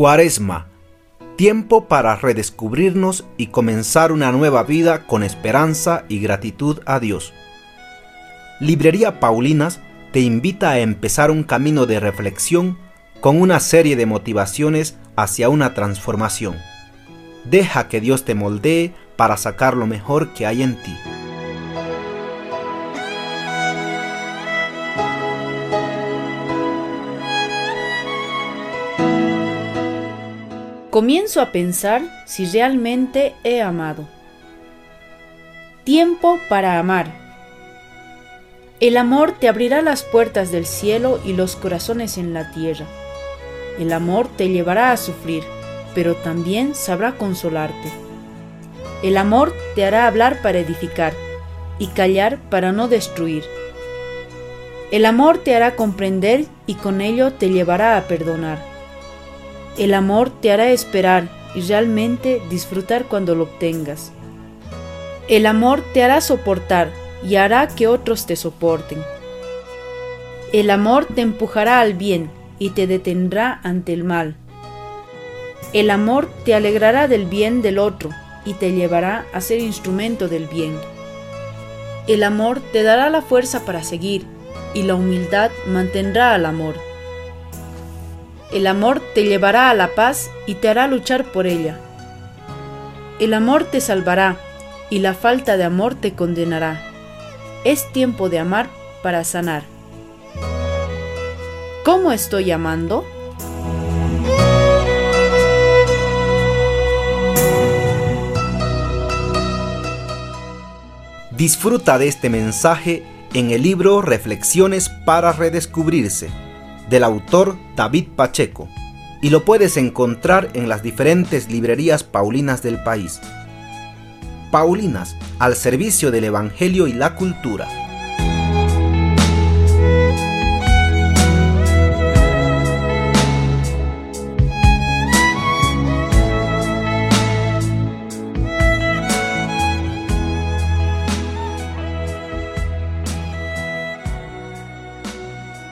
Cuaresma, tiempo para redescubrirnos y comenzar una nueva vida con esperanza y gratitud a Dios. Librería Paulinas te invita a empezar un camino de reflexión con una serie de motivaciones hacia una transformación. Deja que Dios te moldee para sacar lo mejor que hay en ti. Comienzo a pensar si realmente he amado. Tiempo para amar. El amor te abrirá las puertas del cielo y los corazones en la tierra. El amor te llevará a sufrir, pero también sabrá consolarte. El amor te hará hablar para edificar y callar para no destruir. El amor te hará comprender y con ello te llevará a perdonar. El amor te hará esperar y realmente disfrutar cuando lo obtengas. El amor te hará soportar y hará que otros te soporten. El amor te empujará al bien y te detendrá ante el mal. El amor te alegrará del bien del otro y te llevará a ser instrumento del bien. El amor te dará la fuerza para seguir y la humildad mantendrá al amor. El amor te llevará a la paz y te hará luchar por ella. El amor te salvará y la falta de amor te condenará. Es tiempo de amar para sanar. ¿Cómo estoy amando? Disfruta de este mensaje en el libro Reflexiones para Redescubrirse del autor David Pacheco y lo puedes encontrar en las diferentes librerías paulinas del país. Paulinas, al servicio del Evangelio y la cultura.